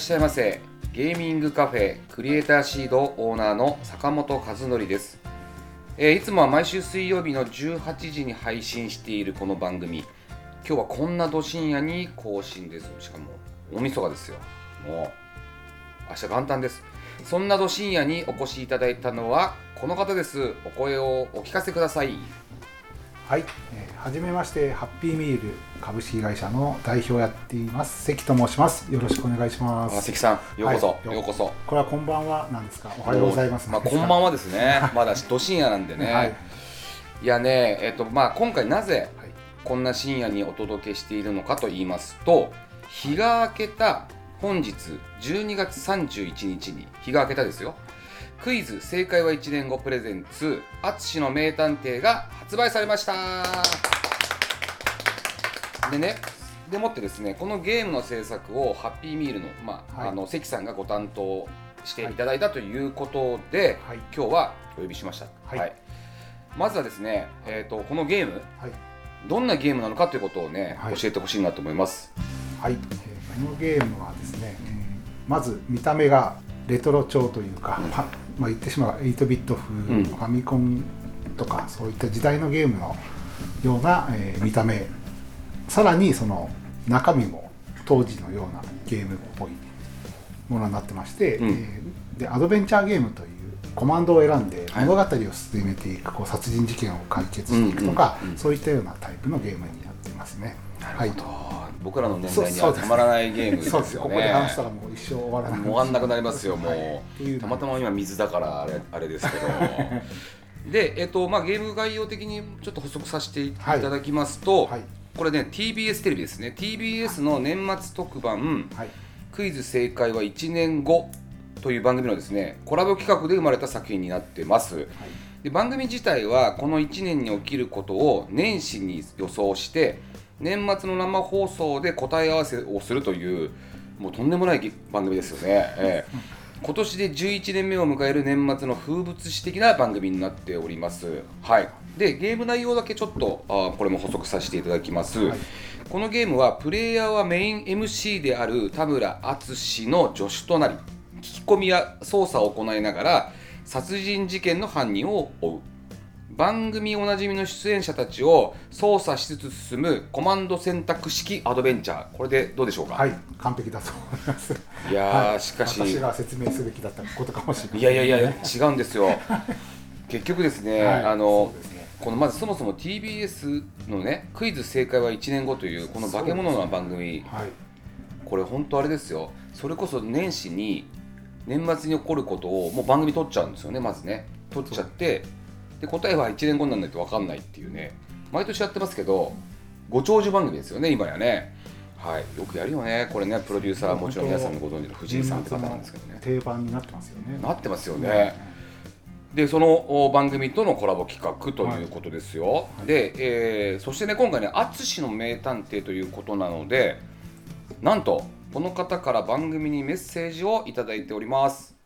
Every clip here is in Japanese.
っしゃいませ。ゲーミングカフェクリエイターシードオーナーの坂本和則です、えーいつもは毎週水曜日の18時に配信しているこの番組。今日はこんなど深夜に更新です。しかも大晦日ですよ。もう明日元旦です。そんなど深夜にお越しいただいたのはこの方です。お声をお聞かせください。はい、えーはじめましてハッピーミール株式会社の代表をやっています関と申します。よろしくお願いしまあす関さんようこそ、はいようこそ。これはこんばんはなんですか？おはようございますまあ、こんばんはですね。まだど深夜なんでね、はい。い、やねえっとまあ今回なぜはい。こんな深夜にお届けしているのかと言いますと日が明けた本日12月31日に日が明けたですよクイズ正解は1年後プレゼンツ淳の名探偵が発売されました。でねでもってですねこのゲームの制作をハッピーミールの,、まあはい。あの関さんがご担当してい。ただいたということで、はい。今日はお呼びしました、はい。まずはですね、えー、とこのゲームはい。どんなゲームなのかということをね、はい。教えてほしいなと思います。はい、えーこのゲームはですね、えーまず見た目がレトロ調というか、まあ、言ってしまえば8ビット風、うん。ファミコンとかそういった時代のゲームのような、えー見た目。さらにその中身も当時のようなゲームっぽいものになってまして、うん。えーでアドベンチャーゲームというコマンドを選んではい。物語を進めていく、こう殺人事件を解決していくとか、そういったようなタイプのゲームになっていますね。はい僕らの年代にはたまらないゲームですよね。ここで話したらもう一生終わらない。終わんなくなりますよもう、たまたま今水だからあれあれですけど で、えっとまあ、ゲーム概要的にちょっと補足させていただきますと、はい。これね TBS テレビですね。TBS の年末特番はい「クイズ正解は1年後」という番組のですねコラボ企画で生まれた作品になってます。で番組自体はこの1年に起きることを年始に予想して年末の生放送で答え合わせをするというもうとんでもない番組ですよね、ええ。今年で11年目を迎える年末の風物詩的な番組になっております。はい。でゲーム内容だけちょっとあーこれも補足させていただきます、はい。このゲームはプレイヤーはメイン MC である田村淳の助手となり聞き込みや捜査を行いながら殺人事件の犯人を追う番組おなじみの出演者たちを操作しつつ進むコマンド選択式アドベンチャー。これでどうでしょうか、はい、完璧だと思います。いやーはい。しかし。私が説明すべきだったことかもしれない。いやいやいや違うんですよ。結局ですね、はい。あのね。このまずそもそも TBS のねクイズ正解は1年後というこの化け物の番組。はい、これ本当あれですよ。それこそ年始に年末に起こることをもう番組撮っちゃうんですよねまずね。撮っちゃってで答えは1年後にならないと分かんないっていうね。毎年やってますけどご長寿番組ですよね今やね。はい。よくやるよね。これねプロデューサーはもちろん皆さんのご存知の藤井さんって方なんですけどね。定番になってますよね。なってますよね。でそのお番組とのコラボ企画ということですよ、い。で、えーそしてね今回ね淳の名探偵ということなのでなんとこの方から番組にメッセージをいただいております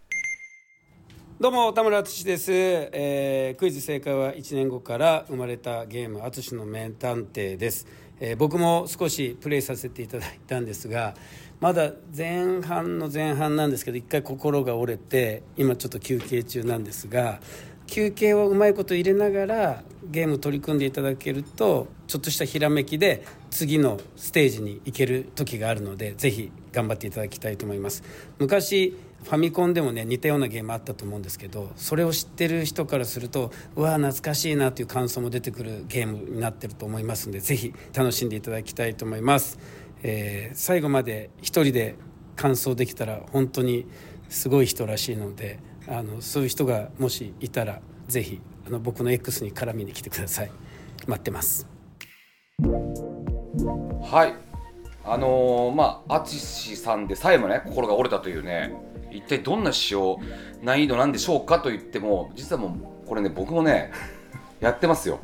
どうも田村淳です、えークイズ正解は1年後から生まれたゲーム「淳の名探偵」です、えー僕も少しプレイさせていただいたんですがまだ前半の前半なんですけど一回心が折れて今ちょっと休憩中なんですが休憩をうまいこと入れながらゲーム取り組んでいただけるとちょっとしたひらめきで次のステージに行ける時があるのでぜひ頑張っていただきたいと思います。昔ファミコンでもね似たようなゲームあったと思うんですけどそれを知ってる人からするとうわ懐かしいなという感想も出てくるゲームになってると思いますのでぜひ楽しんでいただきたいと思います、えー最後まで一人で完走できたら本当にすごい人らしいのであのそういう人がもしいたらぜひあの僕の X に絡みに来てください。待ってます。はい。あのー、まあ淳さんでさえもね心が折れたというね一体どんな仕様難易度なんでしょうかと言っても実はもうこれね僕もね やってますよ。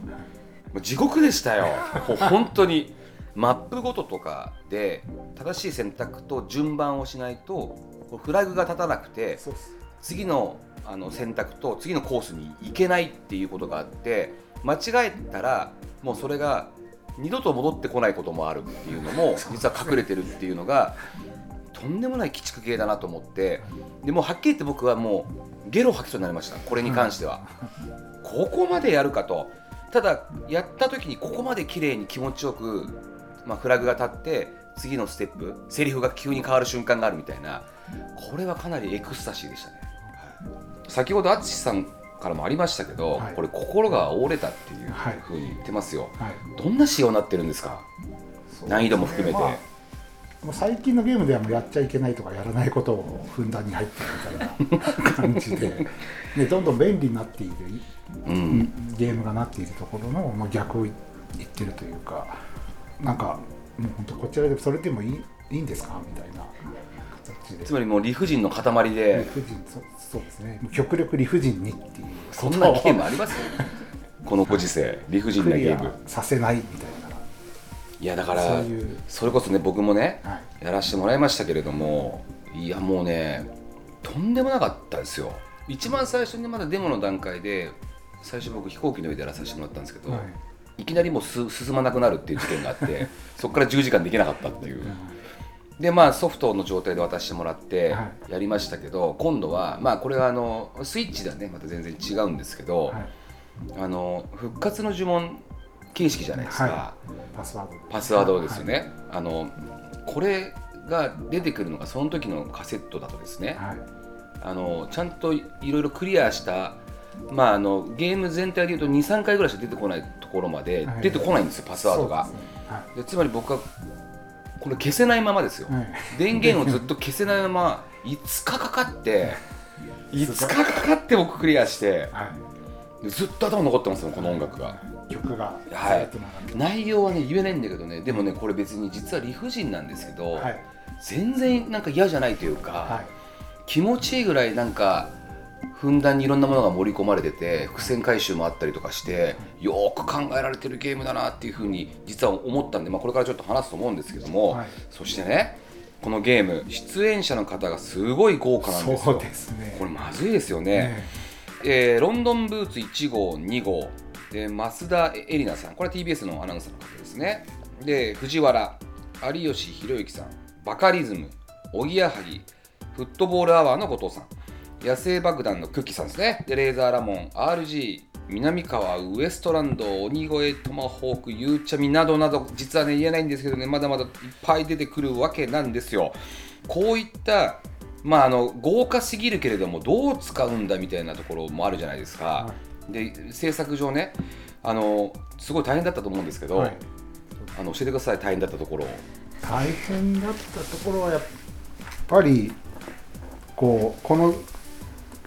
地獄でしたよ。本当に。マップごととかで正しい選択と順番をしないとフラグが立たなくて次のあの選択と次のコースに行けないっていうことがあって間違えたらもうそれが二度と戻ってこないこともあるっていうのも実は隠れてるっていうのがとんでもない鬼畜系だなと思ってでもうはっきり言って僕はもうゲロ吐きそうになりましたこれに関しては。ここまでやるかと。ただやった時にここまで綺麗に気持ちよく、まあ、フラグが立って次のステップセリフが急に変わる瞬間があるみたいな。これはかなりエクスタシーでしたね。先ほど淳さんからもありましたけど、はい。これ心が折れたっていうはい。ふうに言ってますよ、はい。どんな仕様になってるんなってるんですか難易度も含めて、まあもう最近のゲームではもうやっちゃいけないとかやらないことをふんだんに入ってるみたいな感じで でどんどん便利になっている、うん。ゲームがなっているところの、まあ、逆を言ってるというかなんかもう本当こちらでそれでもいいいいんですかみたいな。形で。つまりもう理不尽の塊理で不尽そそうですね。極力理不尽にっていう。そんなゲームあります？このご時世 理不尽なゲーム。させないみたいいやだからそれこそね僕もねな、はい、やらせてもらいましたけれどもいやもうねとんでもなかったですよ。一番最初にまだデモの段階で最初僕飛行機の上でやらさせてもらったんですけど、はい。い、きなりもうす進まなくなるっていう事件があって そこから10時間できなかったっていう。でまあソフトの状態で渡してもらってはやりましたけど、今度はまあこれはあのスイッチではねまた全然違うんですけど、はい。あの復活の呪文形式じゃないですか、はパスワード。パスワードですよね、あのこれが出てくるのがその時のカセットだとですね、はい、はいあのちゃんといろいろクリアした、まあ、あのゲーム全体でいうと23回ぐらいしか出てこないところまではい。出てこないんですよ、パスワードが。ですね。はい。でつまり僕はこれ消せないままですよ、はい。電源をずっと消せないまま5日かかって 5日かかって僕クリアしてはずっと頭残ってますもんこの音楽が。い、曲がはい。内容はね言えないんだけどね。でもねこれ別に実は理不尽なんですけど、はい。全然なんか嫌じゃないというか、はい。気持ちいいぐらいなんかふんだんにいろんなものが盛り込まれてて伏線回収もあったりとかしてよーく考えられてるゲームだなっていうふうに実は思ったんで、まあ、これからちょっと話すと思うんですけども、はい。そしてねこのゲーム出演者の方がすごい豪華なんですよ。そうですね。これまずいですよね。ねえ。ーロンドンブーツ1号2号で増田絵里奈さん。これは TBS のアナウンサーの方ですね。で藤原有吉弘行さん。バカリズムおぎやはぎフットボールアワーの後藤さん。野生爆弾のクッキーさんですね。でレーザーラモン RG 南川ウエストランド鬼越トマホークゆうちゃみなどなど。実はね言えないんですけどねまだまだいっぱい出てくるわけなんですよ。こういったまああの豪華すぎるけれどもどう使うんだみたいなところもあるじゃないですか、はで制作上ねあのすごい大変だったと思うんですけど、はい。あの教えてください大変だったところを。大変だったところはやっぱりこうこの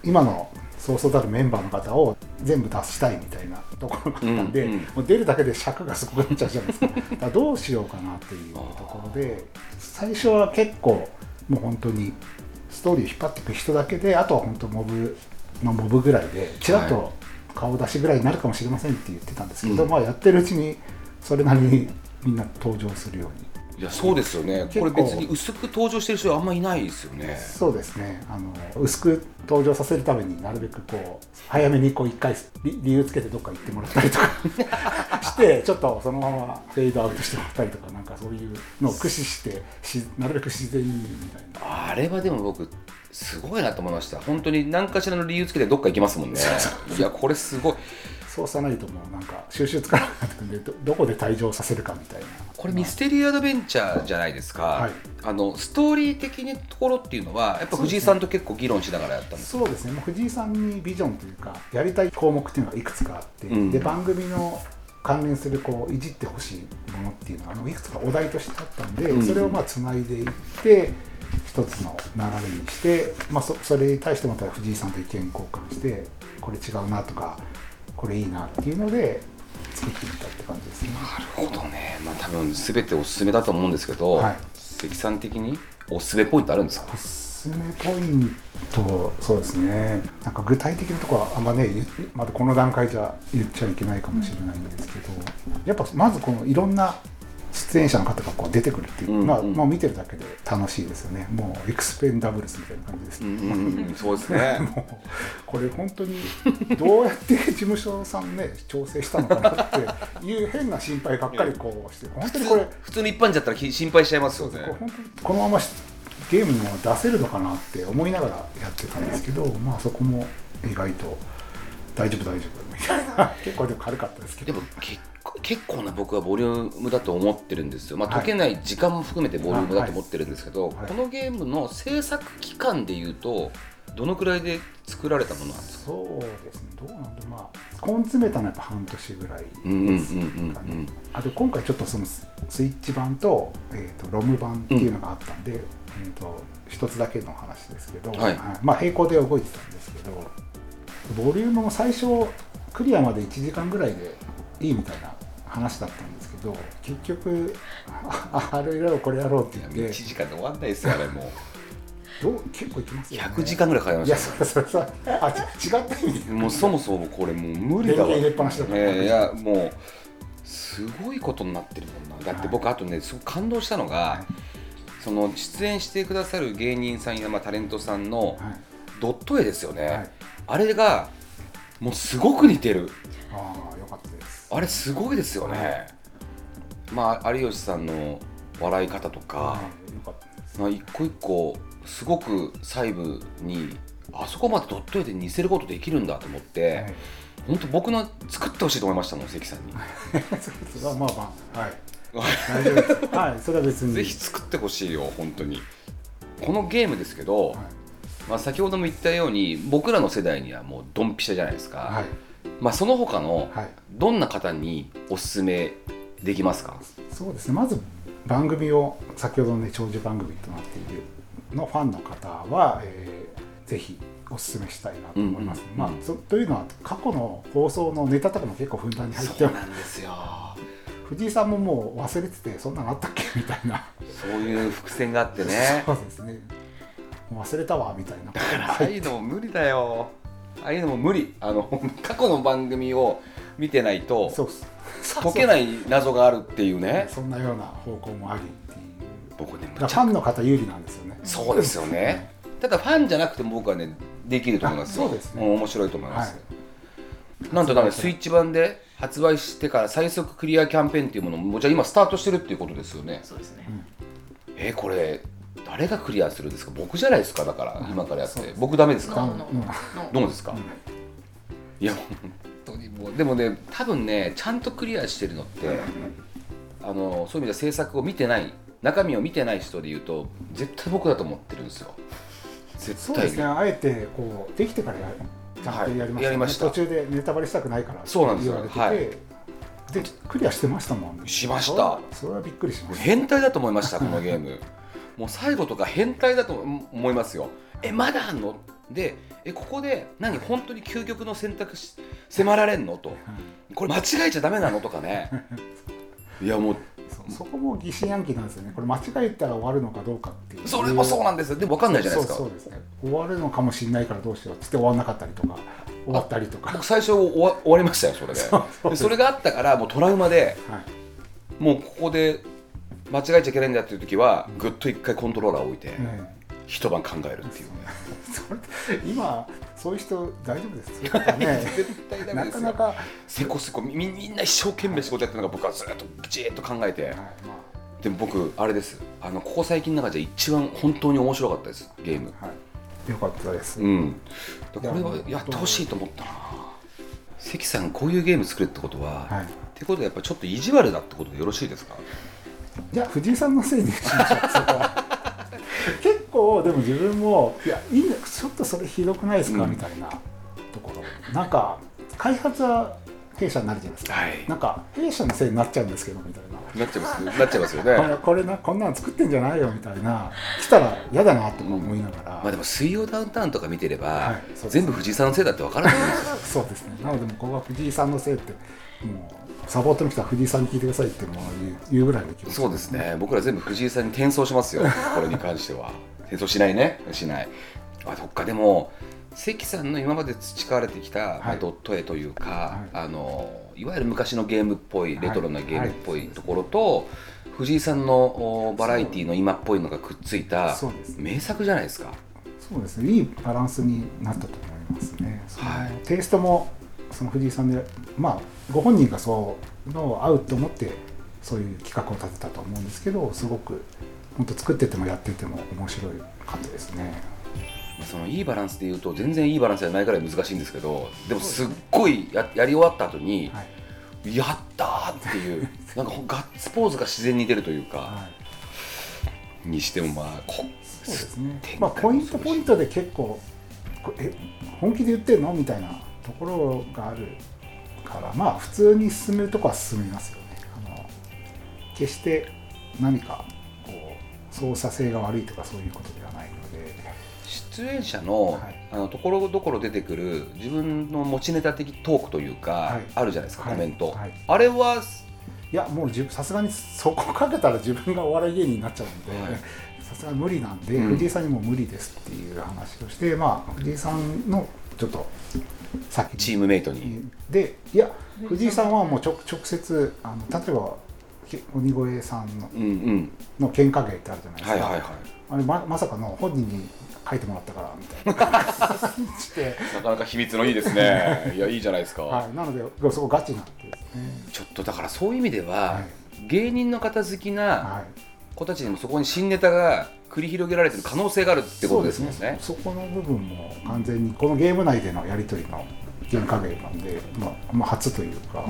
今のそうそうたるメンバーの方を全部出したいみたいなところがあったんで、うんうん。もう出るだけで尺がすごくなっちゃうじゃないですか。だからどうしようかなっていうところで最初は結構もう本当にストーリーを引っ張っていく人だけであとは本当モブのモブぐらいでちらっと顔出しぐらいになるかもしれませんって言ってたんですけど、うん。まあやってるうちにそれなりにみんな登場するように。いやそうですよね。これ別に薄く登場してる人あんまいないですよね。そうですね。あの薄く登場させるためになるべくこう早めにこう一回理理由つけてどっか行ってもらったりとか してちょっとそのままフェードアウトしてもらったりとかなんかそういうのを駆使してしなるべく自然にみたいな。あれはでも僕すごいなと思いました。本当に何かしらの理由つけてどっか行きますもんね。いやこれすごい。そうさないともうなんか収集つかなくなってくるんでどどこで退場させるかみたいな。これミステリーアドベンチャーじゃないですか、はい。あのストーリー的なところっていうのはやっぱ藤井さんと結構議論しながらやったんですそうですね。藤井さんにビジョンというかやりたい項目っていうのがいくつかあって、うん。で番組の関連するこういじってほしいものっていうのがあのいくつかお題としてあったんで、うん。それをまあつないでいって一つの流れにして、まあ、そそれに対してまた藤井さんと意見交換してこれ違うなとかこれいいなっていうので作ってみたって感じですね。なるほどね、まあ、多分全ておすすめだと思うんですけど、はい。関さん的におすすめポイントあるんですか？おすすめポイントそうですね。なんか具体的なところはあんまね言まだこの段階じゃ言っちゃいけないかもしれないんですけどやっぱまずこのいろんな出演者の方がこう出てくるっていううんうん。まあ、見てるだけで楽しいですよね。もうエクスペンダブルスみたいな感じです。ね、うんうんうん。そうですね。もうこれ本当にどうやって事務所さんね調整したのかなっていう変な心配ばっかりこうして本当にこれ普通の一般人だったらき心配しちゃいますよね。このままゲームにも出せるのかなって思いながらやってたんですけどまあそこも意外と大丈夫大丈夫みたいな結構でも軽かったですけど。でも結構な僕はボリュームだと思ってるんですよ、まあ、はい解けない時間も含めてボリュームだと思ってるんですけど、はい。このゲームの制作期間でいうとどのくらいで作られたものなんですか？そうですね。どうなんだまあ根詰めたのはやっぱ半年ぐらいですかうんうんうんうんうん。ねあと今回ちょっとそのススイッチ版と,、えー、とロム版っていうのがあったんで、えー、と一つだけの話ですけど、はい。まあ、並行で動いてたんですけどボリュームも最初クリアまで1時間ぐらいでいいみたいな話だったんですけど結局ああれやろうこれやろうっていや言って。1時間で終わんないですよあれもう。どう結構いきますよね。100時間ぐらいかかりまいやしたそれそれそれあち違った意味で。もうそもそもこれもう無理だわ。入れっぱなしだからねいやもうすごいことになってるもんな。だって僕あとねすごく感動したのが、はい。その出演してくださる芸人さんや、まあ、タレントさんのはい。ドット絵ですよね、はい。あれがもうすごく似てる。ああよかったですあれすごいですよね、まあ有吉さんの笑い方とか、まあ、一個一個すごく細部にあそこまでドット絵で似せることできるんだと思って、はい。本当僕の作ってほしいと思いましたもん関さんに。まあまあはい。大丈夫です。はいそれは別に。ぜひ作ってほしいよ本当に。このゲームですけど、はい。まあ、先ほども言ったように僕らの世代にはもうドンピシャじゃないですか、はいまあ、その他のはい。どんな方におすすめできますか？そうですね。まず番組を先ほどのね長寿番組となっているのファンの方は、えーぜひおすすめしたいなと思います、うんうんうんまあそというのは過去の放送のネタとかも結構ふんだんに入ってそうなんですよ。藤井さんももう忘れててそんなのあったっけ？みたいな。そういう伏線があってね。そうですね。忘れたわみたいな。ことがああいうのも無理だよああいうのも無理。あの 過去の番組を見てないと解けない謎があるっていうね。そんなような方向もあり僕ねファンの方有利なんですよね。そうですよね。ただファンじゃなくても僕はねできると思いますよ。あそうですね。ん面白いと思います、はい。なんとなんかスイッチ版で発売してから最速クリアキャンペーンっていうものもじゃあ今スタートしてるっていうことですよね。そうですね。えーこれ誰がクリアするんですか？僕じゃないですかだから今からやって。僕ダメですか？どうですか、いや。本当にもうでもね多分ねちゃんとクリアしてるのってあのそういう意味では制作を見てない中身を見てない人で言うと絶対僕だと思ってるんですよ。絶対に。そうですね。あえてこうできてからやちゃんとやりました,、はい。やりました。途中でネタバレしたくないからそうなんですよ。言われてて、はい。でクリアしてましたもん。ねしました。それはそれはびっくりしました。変態だと思いましたこのゲームもう最後とか変態だと思いますよ。えまだあんの？でえここで何？本当に究極の選択肢迫られんの？と。これ間違えちゃダメなの？とかね。いやもうそそこも疑心暗鬼なんですよね。これ間違えたら終わるのかどうかっていう。それもそうなんですよ。でも分かんないじゃないですか。そうそうですね。終わるのかもしれないからどうしようっつって終わんなかったりとか終わったりとか。僕最初終わ終わりましたよそれで。そうでそれがあったからもうトラウマではい。もうここで間違えちゃいけないんだっていう時はぐっと一回コントローラーを置いてね一晩考えるっていう。ね それ今そういう人大丈夫です。ね 絶対ダメなですよ。かなか、はいせこせこみみんな一生懸命仕事やってるのが僕はずっとじーっと考えて。までも僕あれです。あのここ最近の中で一番本当に面白かったです。ゲーム。あはい、よかったです、うん。これはやってほしいと思ったな。関さんこういうゲーム作るってことは、はい。ってことはやっぱちょっと意地悪だってことでよろしいですか？じゃあ藤井さんのせいにしましょうそこは。結構でも自分もいやいいねちょっとそれひどくないですか、うんみたいなところ。なんか開発は弊社になるじゃないですか、はい。なんか弊社のせいになっちゃうんですけどみたいな。なっちゃいますなっちゃいますよね。これなこんなの作ってんじゃないよみたいな。来たら嫌だなとか思いながら、まあでも水曜ダウンタウンとか見てれば、はいそうです全部藤井さんのせいだって分からないんですよ。そうですね。なのでもここは藤井さんのせいってもうサポートに来た藤井さんに聞いてくださいってもう言う言うぐらいの気持ち。そうですね。僕ら全部藤井さんに転送しますよ。これに関しては。転送しないね。しない。あそっか。でも関さんの今まで培われてきた、まあはいドット絵というか、はい。あのいわゆる昔のゲームっぽいレトロなゲームっぽはいいところと、藤井さんのおバラエティの今っぽいのがくっついた名作じゃないですか。そうですね。いいバランスになったと思いますね、はい。テイストもその藤井さんでまあご本人がそうの合うと思ってそういう企画を立てたと思うんですけどすごく本当作っててもやってても面白いかったですね。そのいいバランスで言うと全然いいバランスじゃないからい難しいんですけどでもすっごいややり終わった後に、はい。やったーっていう なんかガッツポーズが自然に出るというか、はいにしてもまあこそうですね。まあポイントポイントで結構こえ本気で言ってんの？みたいなところがあるからまあ普通に進めるとこは進みますよね。あの決して何かこう操作性が悪いとかそういうことではないので。出演者の,、はい。あのところどころ出てくる自分の持ちネタ的トークというか、はい。あるじゃないですか、はい。コメント、はい。あれはいやもうじさすがにそこかけたら自分がお笑い芸人になっちゃうんではい。さすがに無理なんで、うん。藤井さんにも無理ですっていう話をしてまあ藤井さんのちょっと先にチームメイトに、でいや藤井さんはもう直直接あの例えばけ鬼越さんのうんうん。の喧嘩芸ってあるじゃないですか、はいはいはい。あれままさかの本人に書いてもらったからみたいな。なかなか秘密のいいですね。いやいいじゃないですか、はい、なのでそこガチなんですね、ちょっとだからそういう意味では、は芸人の方好きなはい、子たちにもそこに新ネタが繰り広げられてる可能性があるってことですもんね。そうですそこの部分も完全にこのゲーム内でのやり取りの喧嘩芸なんで、まあ、まあ初というか、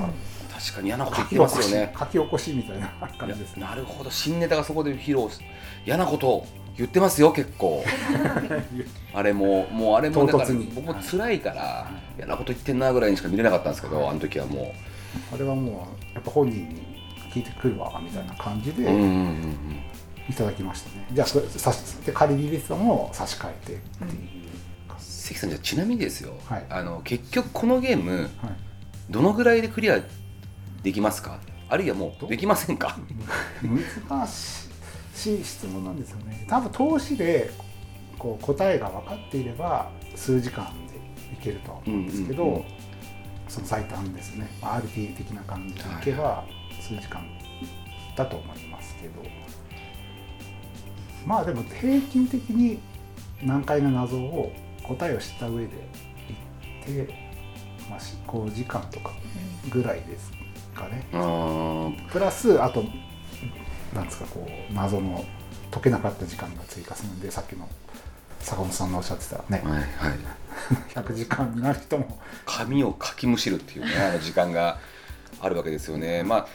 確かに嫌なこと言ってますよね。書き起こしみたいな感じです。ねなるほど。新ネタがそこで披露し嫌なことを言ってますよ結構。あれももうあれもだから僕も辛いから嫌なこと言ってんなぐらいにしか見れなかったんですけど、あの時はもあれはもうやっぱ本人に聞いてくるわみたいな感じで、ううんうんうんうん。いただきましたね。じゃあそれ差しで仮リリースも差し替えてっていう、関さんじゃあちなみにですよ、はい。あの結局このゲームはい、どのぐらいでクリアできますか？あるいはもうできませんか？難しい質問なんですよね。多分投資でこう答えが分かっていれば数時間でいけるとは思うんですけど、うんうんうんその最短ですね。まあ RT 的な感じでいけば数時間だと思いますけど、まあでも平均的に難解な謎を答えを知った上でいって、まあ、し5時間とかぐらいですかね。うーん。プラスあとなんですかこう謎の解けなかった時間が追加するんでさっきの坂本さんのおっしゃってたね。はいはい100時間になる人も。紙をかきむしるっていうねあの時間があるわけですよね。まあ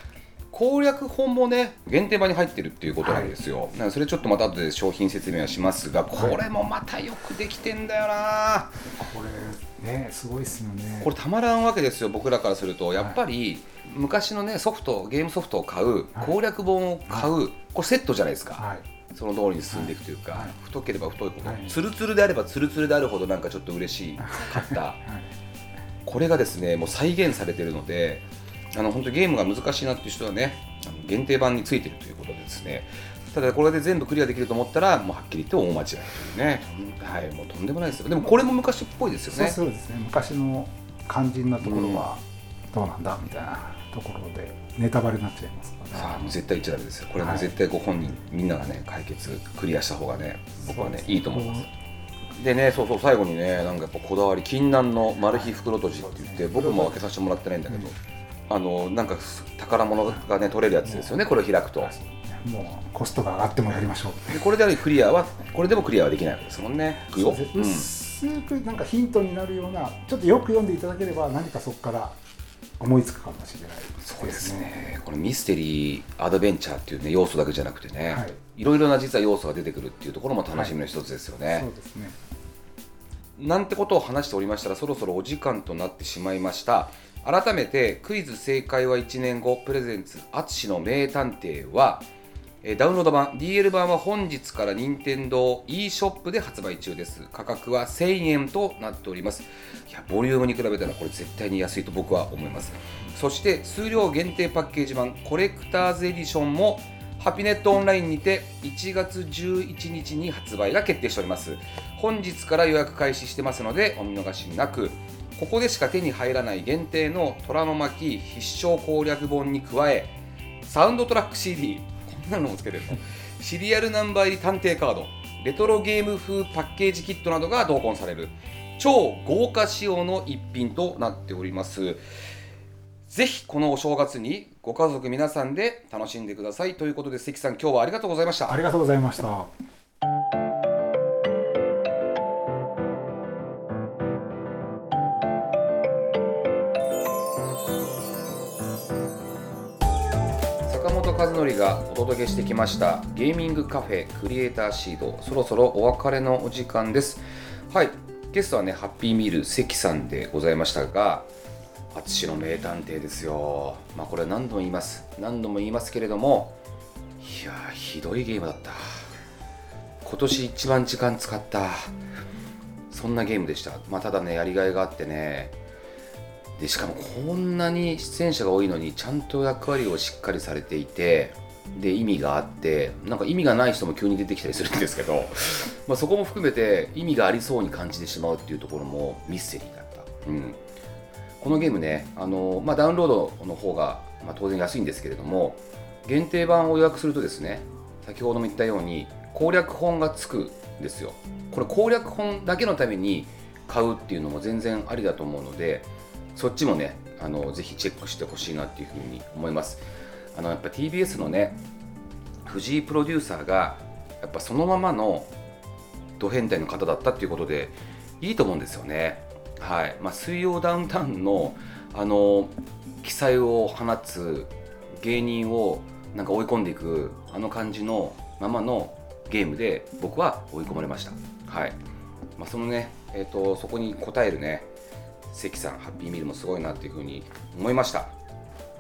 攻略本もね限定版に入ってるっていうことなんですよ、なんかそれちょっとまた後で商品説明はしますがこれもまたよくできてんだよな、これねすごいっすよね。これたまらんわけですよ僕らからすると。やっぱり昔のねソフトゲームソフトを買うはい。攻略本を買う、これセットじゃないですか、はいその通りに進んでいくというか、はい。太ければ太いほど、はい。ツルツルであればツルツルであるほどなんかちょっと嬉しいかった。はい。これがですねもう再現されているのであの本当ゲームが難しいなっていう人はね限定版についているということでですね。ただこれで全部クリアできると思ったらもうはっきり言って大間違いというね、はい、もうとんでもないですよ。でもこれも昔っぽいですよね。そうですね。昔の肝心なところはどうなんだみたいなところでネタバレになっちゃいますさあもう絶対言っちゃですよ。これはもう絶対ご本人、みんながね解決クリアした方がね僕はねいいと思います。でねそうそう最後にねなんかやっぱこだわり禁断のマル秘袋とじって言って僕も開けさせてもらってないんだけど、あのなんか宝物がね取れるやつですよね。これを開くと。もうコストが上がってもやりましょう。でこれでクリアはこれでもクリアはできないわけですもんね。いくよ。そう薄くなんかヒントになるようなちょっとよく読んでいただければ何かそこから思いつくかもしれない。そうですね。これミステリーアドベンチャーっていうね要素だけじゃなくてね、はい。いろいろな実は要素が出てくるっていうところも楽しみの一つですよね、そうですね。なんてことを話しておりましたらそろそろお時間となってしまいました。改めてクイズ正解は1年後プレゼンツ淳の名探偵はえーダウンロード版 DL 版は本日から任天堂 e ショップで発売中です。価格は1000円となっております。いやボリュームに比べたらこれ絶対に安いと僕は思います。そして数量限定パッケージ版コレクターズエディションもハピネットオンラインにて1月11日に発売が決定しております。本日から予約開始してますのでお見逃しなく。ここでしか手に入らない限定の虎の巻必勝攻略本に加えサウンドトラック CD なのもつけてるの。シリアルナンバー入り探偵カード。レトロゲーム風パッケージキットなどが同梱される。超豪華仕様の一品となっております。ぜひこのお正月にご家族皆さんで楽しんでください。ということで関さん今日はありがとうございました。ありがとうございました。坂本和則がお届けしてきました。ゲーミングカフェクリエイターシード。そろそろお別れのお時間です。はい。ゲストはねハッピーミール関さんでございましたが淳の名探偵ですよ。まあこれ何度も言います。何度も言いますけれどもいやーひどいゲームだった。今年一番時間使った。そんなゲームでした。まあただねやりがいがあってねでしかもこんなに出演者が多いのにちゃんと役割をしっかりされていてで意味があってなんか意味がない人も急に出てきたりするんですけど まあそこも含めて意味がありそうに感じてしまうっていうところもミステリーだった、うん、このゲームねあの、まあ、ダウンロードの方が、まあ、当然安いんですけれども限定版を予約するとですね先ほども言ったように攻略本がつくんですよ。これ攻略本だけのために買うっていうのも全然ありだと思うのでそっちもねあのぜひチェックしてほしいなっていうふうに思います。あのやっぱ TBS のね藤井プロデューサーがやっぱそのままのド変態の方だったっていうことでいいと思うんですよね。はい。まあ、水曜ダウンタウンのあの奇才を放つ芸人をなんか追い込んでいくあの感じのままのゲームで僕は追い込まれました。はい。まあ、そのね、えー、とそこに応えるね関さんハッピーミールもすごいなっていうふうに思いました、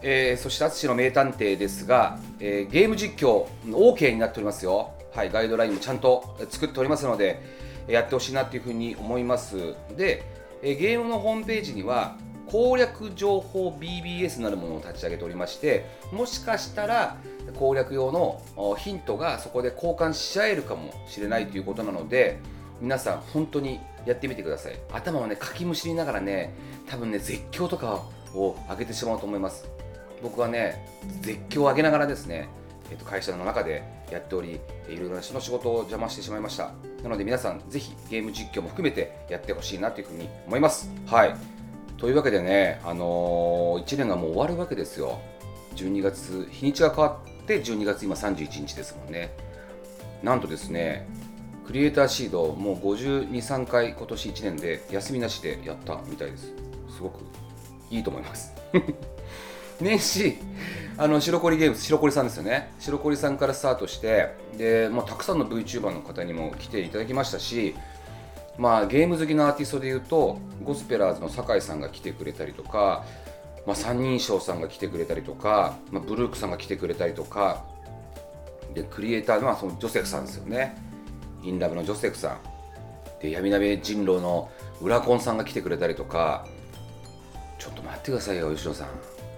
えーそして淳の名探偵ですが、えーゲーム実況 OK になっておりますよ。はいガイドラインもちゃんと作っておりますのでやってほしいなっていうふうに思います。で、えーゲームのホームページには攻略情報 BBS なるものを立ち上げておりましてもしかしたら攻略用のヒントがそこで交換し合えるかもしれないということなので皆さん本当にやってみてください。頭をねかきむしりながらね多分ね絶叫とかを上げてしまうと思います。僕はね絶叫を上げながらですね、えっと会社の中でやっておりいろいろな人の仕事を邪魔してしまいました。なので皆さんぜひゲーム実況も含めてやってほしいなというふうに思います。はい。というわけでね、あのー1年がもう終わるわけですよ。12月日にちが変わって12月今31日ですもんね。なんとですねクリエイターシードもう52、3回今年1年で休みなしでやったみたいです。すごくいいと思います。年始あの白コリゲームズ白コリさんですよね。白コリさんからスタートしてで、まあ、たくさんの VTuber の方にも来ていただきましたしまあ、ゲーム好きのアーティストでいうとゴスペラーズの酒井さんが来てくれたりとか、まあ、三人称さんが来てくれたりとか、まあ、ブルークさんが来てくれたりとかでクリエイターのはそのジョセフさんですよね。インラブのジョセフさんで闇鍋人狼のウラコンさんが来てくれたりとか。ちょっと待ってくださいよ吉野さん。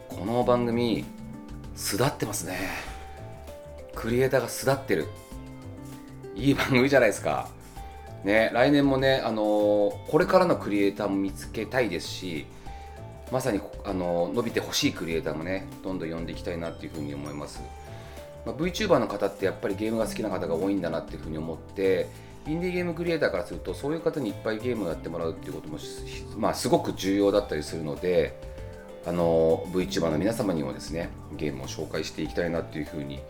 この番組巣立ってますね。クリエイターが巣立ってる。いい番組じゃないですか。ね、来年もね、あのーこれからのクリエイターも見つけたいですしまさに、あのー伸びてほしいクリエイターもねどんどん呼んでいきたいなっていうふうに思います、まあ、VTuber の方ってやっぱりゲームが好きな方が多いんだなっていうふうに思ってインディーゲームクリエイターからするとそういう方にいっぱいゲームをやってもらうっていうことも、まあ、すごく重要だったりするのであの VTuber の皆様にもですねゲームを紹介していきたいなっていうふうに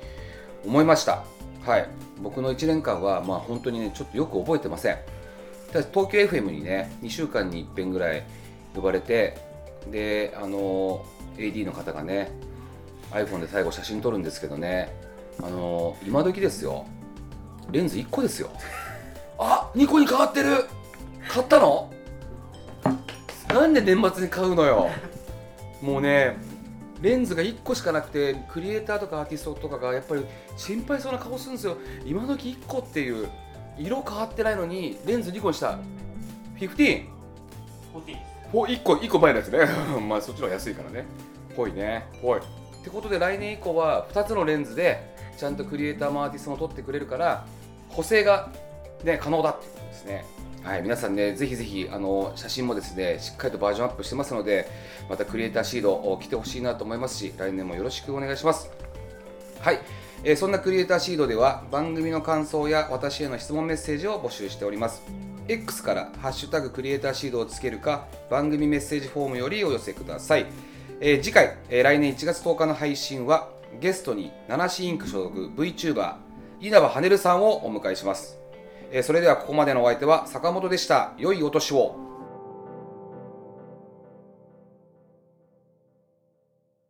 思いました。はい。僕の1年間はまあ本当にねちょっとよく覚えてません。ただ東京 FM にね2週間に1遍ぐらい呼ばれてであの AD の方がね iPhone で最後写真撮るんですけどねあの今時ですよ。レンズ1個ですよ。あ2個に変わってる。買ったの？なんで年末に買うのよ。もうねレンズが1個しかなくてクリエイターとかアーティストとかがやっぱり心配そうな顔するんですよ。今時1個っていう色変わってないのにレンズ2個にした。15? ほ1個1個前のやつね。まあそっちの方が安いからね。ぽいね。ぽいってことで来年以降は2つのレンズでちゃんとクリエイターもアーティストも撮ってくれるから補正が、ね、可能だっていうことですねはい、皆さんね、ぜひぜひあの写真もですねしっかりとバージョンアップしてますので、またクリエイターシードを来てほしいなと思いますし、来年もよろしくお願いします。はい、えーそんなクリエイターシードでは番組の感想や私への質問メッセージを募集しております。X から「ハッシュタグクリエイターシード」をつけるか番組メッセージフォームよりお寄せください。えー次回、えー来年1月10日の配信はゲストに七シインク所属 VTuber 稲葉はねるさんをお迎えします。えーそれではここまでのお相手は坂本でした。良いお年を。